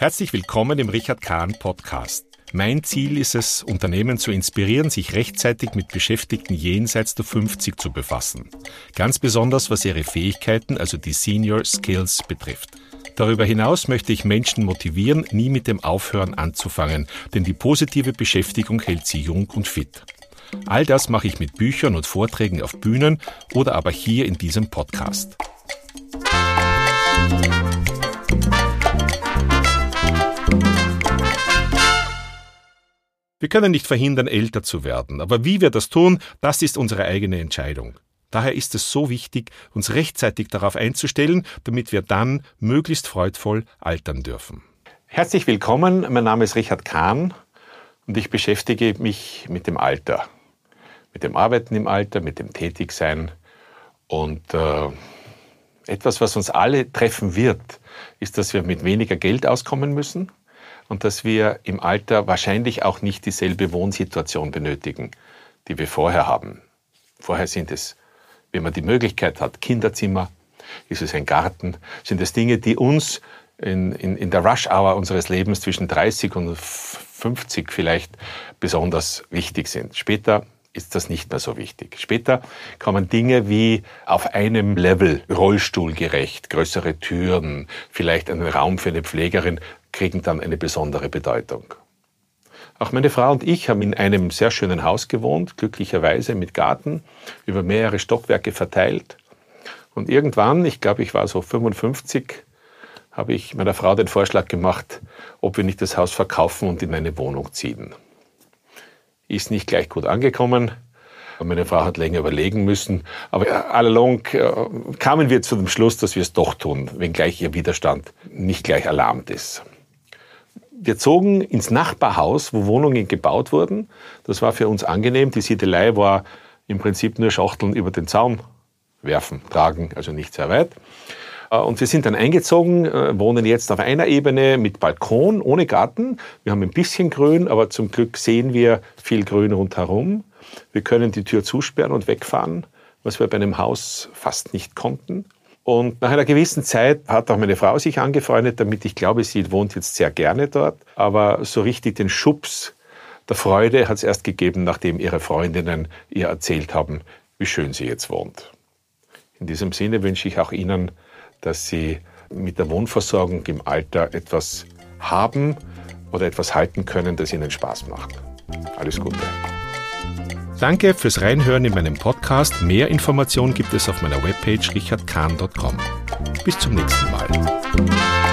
Herzlich willkommen im Richard Kahn Podcast. Mein Ziel ist es, Unternehmen zu inspirieren, sich rechtzeitig mit Beschäftigten jenseits der 50 zu befassen. Ganz besonders was ihre Fähigkeiten, also die Senior Skills betrifft. Darüber hinaus möchte ich Menschen motivieren, nie mit dem Aufhören anzufangen, denn die positive Beschäftigung hält sie jung und fit. All das mache ich mit Büchern und Vorträgen auf Bühnen oder aber hier in diesem Podcast. Wir können nicht verhindern, älter zu werden, aber wie wir das tun, das ist unsere eigene Entscheidung. Daher ist es so wichtig, uns rechtzeitig darauf einzustellen, damit wir dann möglichst freudvoll altern dürfen. Herzlich willkommen, mein Name ist Richard Kahn und ich beschäftige mich mit dem Alter, mit dem Arbeiten im Alter, mit dem Tätigsein. Und äh, etwas, was uns alle treffen wird, ist, dass wir mit weniger Geld auskommen müssen, und dass wir im Alter wahrscheinlich auch nicht dieselbe Wohnsituation benötigen, die wir vorher haben. Vorher sind es, wenn man die Möglichkeit hat, Kinderzimmer, ist es ein Garten, sind es Dinge, die uns in, in, in der Rush-Hour unseres Lebens zwischen 30 und 50 vielleicht besonders wichtig sind. Später ist das nicht mehr so wichtig. Später kommen Dinge wie auf einem Level rollstuhlgerecht, größere Türen, vielleicht einen Raum für eine Pflegerin, kriegen dann eine besondere Bedeutung. Auch meine Frau und ich haben in einem sehr schönen Haus gewohnt, glücklicherweise mit Garten, über mehrere Stockwerke verteilt. Und irgendwann, ich glaube, ich war so 55, habe ich meiner Frau den Vorschlag gemacht, ob wir nicht das Haus verkaufen und in eine Wohnung ziehen. Ist nicht gleich gut angekommen. Meine Frau hat länger überlegen müssen. Aber allalong äh, kamen wir zu dem Schluss, dass wir es doch tun, wenngleich ihr Widerstand nicht gleich erlahmt ist. Wir zogen ins Nachbarhaus, wo Wohnungen gebaut wurden. Das war für uns angenehm. Die Siedelei war im Prinzip nur Schachteln über den Zaun werfen, tragen, also nicht sehr weit. Äh, und wir sind dann eingezogen, äh, wohnen jetzt auf einer Ebene mit Balkon, ohne Garten. Wir haben ein bisschen Grün, aber zum Glück sehen wir viel Grün rundherum. Wir können die Tür zusperren und wegfahren, was wir bei einem Haus fast nicht konnten. Und nach einer gewissen Zeit hat auch meine Frau sich angefreundet damit. Ich glaube, sie wohnt jetzt sehr gerne dort. Aber so richtig den Schubs der Freude hat es erst gegeben, nachdem ihre Freundinnen ihr erzählt haben, wie schön sie jetzt wohnt. In diesem Sinne wünsche ich auch Ihnen, dass Sie mit der Wohnversorgung im Alter etwas haben oder etwas halten können, das Ihnen Spaß macht. Alles Gute. Danke fürs Reinhören in meinem Podcast. Mehr Informationen gibt es auf meiner Webpage richardkahn.com. Bis zum nächsten Mal.